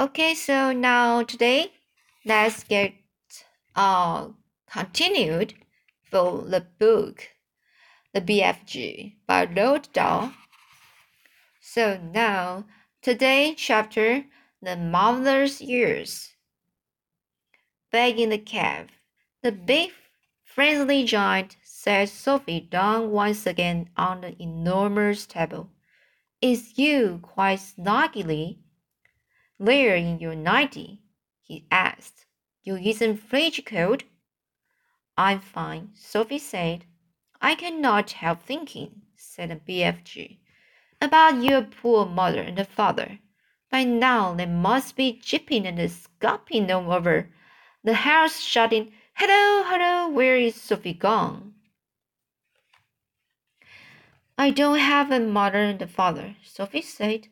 Okay, so now today let's get uh continued for the book The BFG by Roald Dahl. So now today chapter The Mother's Years. Back in the cave, the big friendly giant sat Sophie down once again on the enormous table. Is you quite snuggly? There in your nightie? he asked. You isn't fridge cold? I'm fine, Sophie said. I cannot help thinking, said the BFG, about your poor mother and father. By now they must be jipping and scopping all over the house, shouting, Hello, hello, where is Sophie gone? I don't have a mother and a father, Sophie said.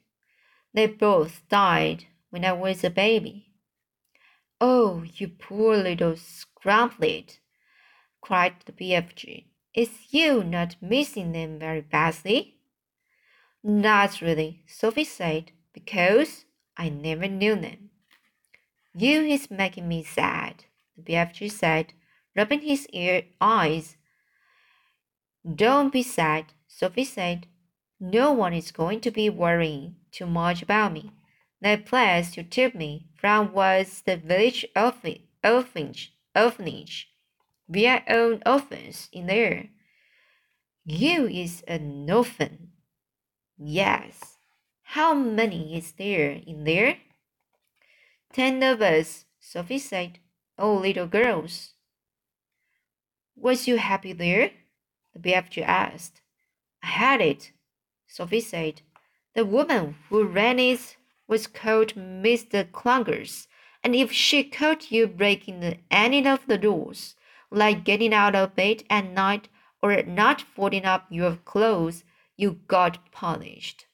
They both died when I was a baby. Oh, you poor little scrumplet, cried the BFG. Is you not missing them very badly? Not really, Sophie said, because I never knew them. You is making me sad, the BFG said, rubbing his ear eyes. Don't be sad, Sophie said. No one is going to be worrying too much about me. The place you took me from was the village orphanage. orphanage. We own orphans in there. You is an orphan. Yes. How many is there in there? Ten of us, Sophie said. All little girls. Was you happy there? The BFG asked. I had it, Sophie said. The woman who ran it was called Mr. Clunkers, and if she caught you breaking any of the rules, like getting out of bed at night or not folding up your clothes, you got punished.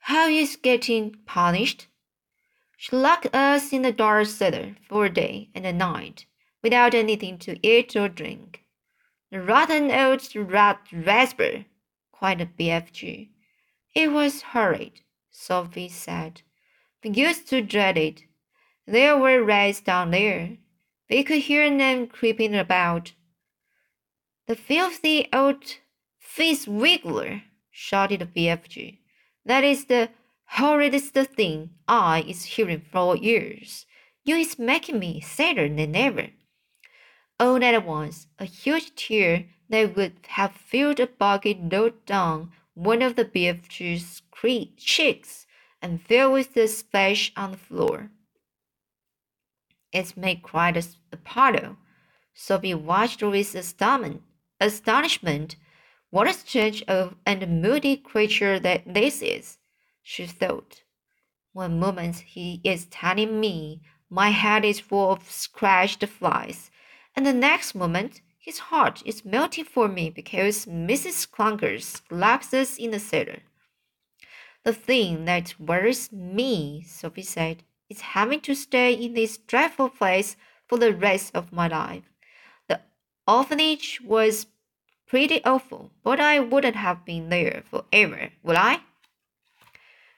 How is getting punished? She locked us in the dark cellar for a day and a night, without anything to eat or drink. The rotten old rat raspberry, cried the BFG. It was horrid, Sophie said. We used to dread it. There were rats down there. We could hear them creeping about. The filthy old fizzwiggler, shouted the BFG. That is the horridest thing I is hearing for years. You is making me sadder than ever. All at once, a huge tear that would have filled a bucket rolled down one of the beef BFG's cheeks and fell with a splash on the floor. It made quite a puddle. Sophie watched with astonishment. What a strange and moody creature that this is, she thought. One moment he is telling me my head is full of scratched flies, and the next moment his heart is melting for me because Mrs. Clunkers locks in the cellar. The thing that worries me, Sophie said, is having to stay in this dreadful place for the rest of my life. The orphanage was pretty awful, but I wouldn't have been there forever, would I?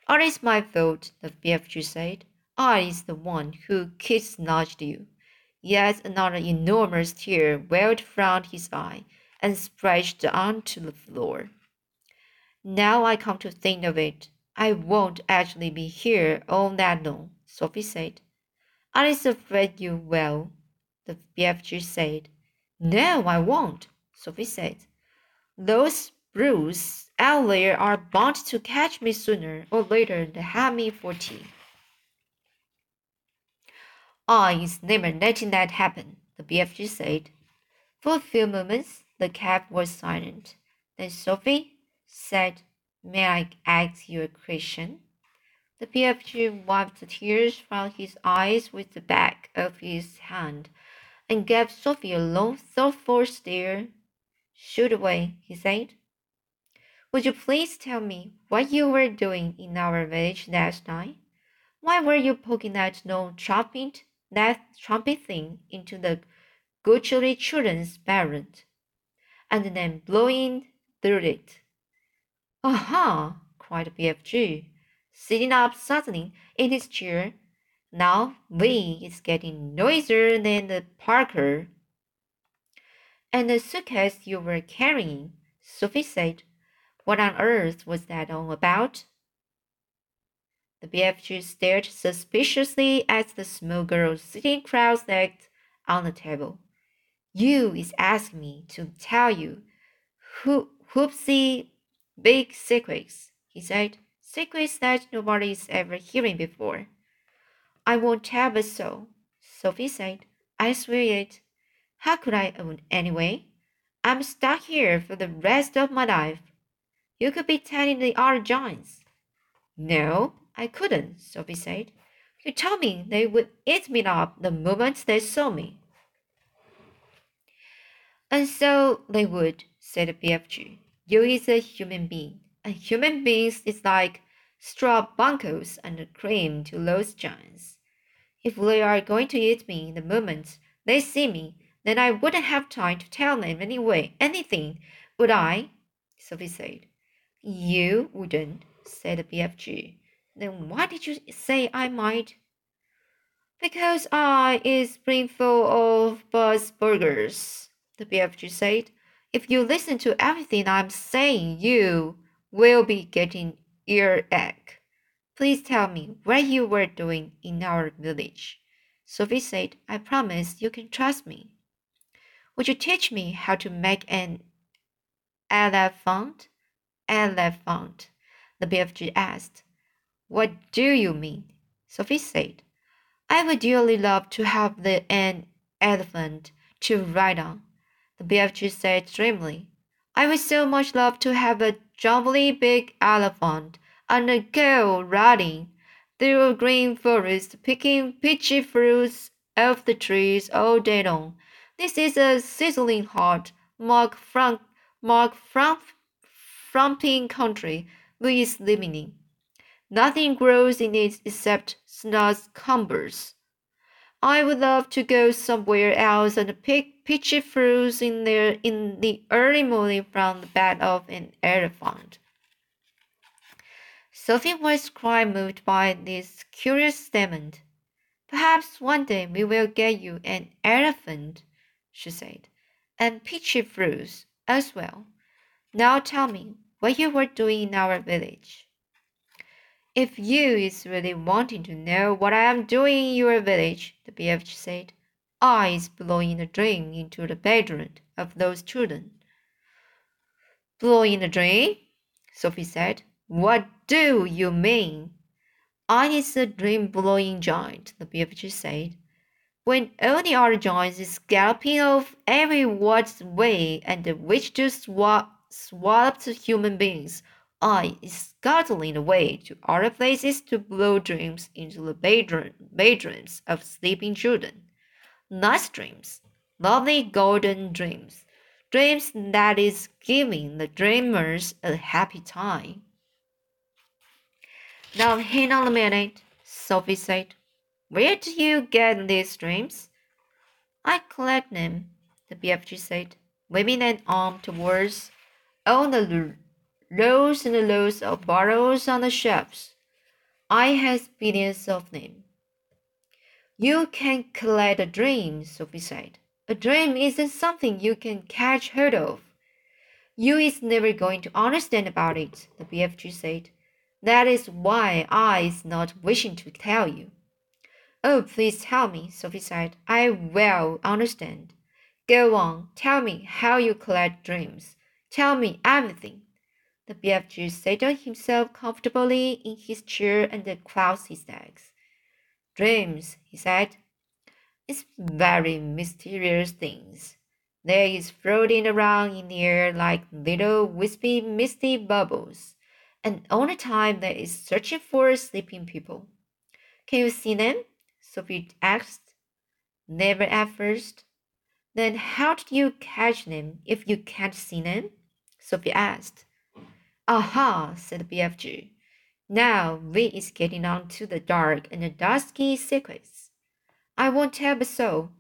It is my fault, the BFG said. I is the one who kidnapped you. Yet another enormous tear welled from his eye and splashed onto the floor. Now I come to think of it, I won't actually be here all that long, Sophie said. I is afraid you will, the BFG said. No, I won't, Sophie said. Those brutes out there are bound to catch me sooner or later and have me for tea. Is never letting that happen, the BFG said. For a few moments, the cat was silent. Then Sophie said, May I ask you a question? The BFG wiped the tears from his eyes with the back of his hand and gave Sophie a long, thoughtful stare. Shoot away, he said. Would you please tell me what you were doing in our village last night? Why were you poking that no chopping that trumpet thing into the Guthrie children's barrel, and then blowing through it. Aha! cried BFG. sitting up suddenly in his chair. Now V is getting noisier than the Parker. And the suitcase you were carrying, Sophie said. What on earth was that all about? The BFG stared suspiciously at the small girl sitting cross-legged on the table. You is asking me to tell you who whoopsie big secrets, he said. Secrets that nobody's ever hearing before. I won't tell a soul, Sophie said. I swear it. How could I own anyway? I'm stuck here for the rest of my life. You could be telling the other giants. No, I couldn't, Sophie said. You told me they would eat me up the moment they saw me. And so they would, said the BFG. You is a human being, and human beings is like straw bunkers and cream to those giants. If they are going to eat me the moment they see me, then I wouldn't have time to tell them anyway anything, would I? Sophie said. You wouldn't, said the BFG. Then mm-hmm. why did you say I might? Because I is brimful of buzz burgers, the BFG said. If you listen to everything I'm saying, you will be getting earache. Please tell me what you were doing in our village. Sophie said, I promise you can trust me. Would you teach me how to make an elephant? Elephant, the BFG asked. What do you mean? Sophie said. I would dearly love to have the an elephant to ride on. The BFG said dreamily. I would so much love to have a jolly big elephant and a girl riding through a green forest, picking peachy fruits off the trees all day long. This is a sizzling hot, mark front, mark front, frumping country we is living in. Nothing grows in it except snozzcumbers. I would love to go somewhere else and pick peachy fruits in there in the early morning from the bed of an elephant. Sophie was quite moved by this curious statement. Perhaps one day we will get you an elephant, she said, and peachy fruits as well. Now tell me what you were doing in our village. If you is really wanting to know what I am doing in your village, the BFG said, I is blowing a dream into the bedroom of those children. Blowing a dream? Sophie said. What do you mean? I is a dream blowing giant, the BFG said. When the other giants is galloping off every what's way and wish to swap swallowed human beings I is scuttling away to other places to blow dreams into the bedroom, bedrooms of sleeping children. Nice dreams, lovely golden dreams, dreams that is giving the dreamers a happy time. Now, hang on a minute, Sophie said. Where do you get these dreams? I collect them, the BFG said, waving an arm towards all the rows and rows of bottles on the shelves. I have billions of them. You can collect a dream, Sophie said. A dream isn't something you can catch hold of. You is never going to understand about it, the BFG said. That is why I is not wishing to tell you. Oh, please tell me, Sophie said. I will understand. Go on, tell me how you collect dreams. Tell me everything. The BFG settled himself comfortably in his chair and crossed his legs. Dreams, he said. It's very mysterious things. They is floating around in the air like little wispy misty bubbles, and all the time they is searching for sleeping people. Can you see them? Sophie asked. Never at first. Then how did you catch them if you can't see them? Sophie asked. Aha, said BFG. Now V is getting on to the dark and the dusky secrets. I won't tell a soul.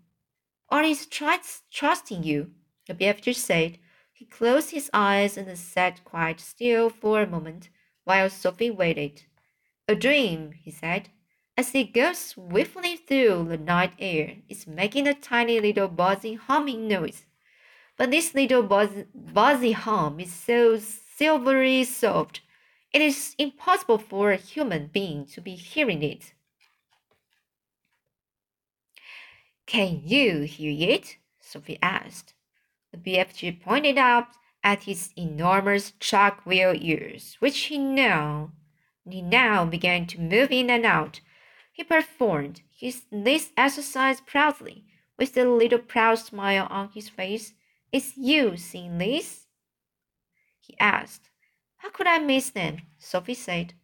Artie is trusting you, the BFG said. He closed his eyes and sat quite still for a moment while Sophie waited. A dream, he said. As it goes swiftly through the night air, it's making a tiny little buzzing humming noise. But this little buzz, buzzy hum is so silvery soft, it is impossible for a human being to be hearing it. Can you hear it? Sophie asked. The BFG pointed out at his enormous chalk wheel ears, which he now he now began to move in and out. He performed his this exercise proudly, with a little proud smile on his face. Is you seeing this? He asked. How could I miss them? Sophie said.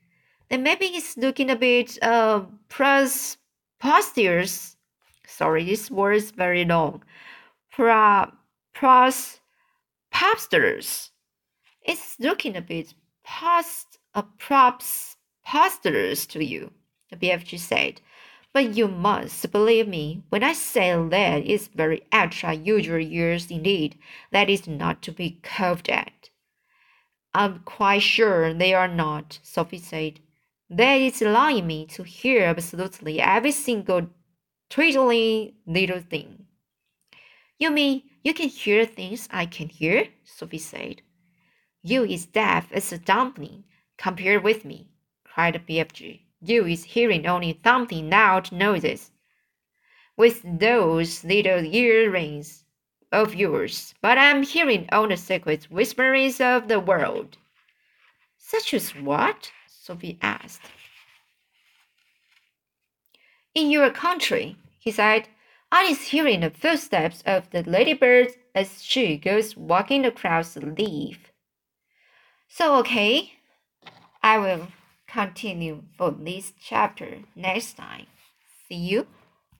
Then maybe he's looking a bit uh pros posteriors. Sorry, this word is very long. Pra pros posters. It's looking a bit past a props posters to you, the BFG said. But you must believe me when I say that it's very extra usual years indeed. That is not to be coughed at. I'm quite sure they are not, Sophie said. That is allowing me to hear absolutely every single twiddling little thing. You mean you can hear things I can hear? Sophie said. You is deaf as a dumpling compared with me, cried BFG. You is hearing only thumping loud noises with those little earrings of yours, but I'm hearing all the secret whisperings of the world. Such as what? Sophie asked. In your country, he said, I is hearing the footsteps of the ladybird as she goes walking across the leaf. So, okay, I will continue for this chapter next time. See you.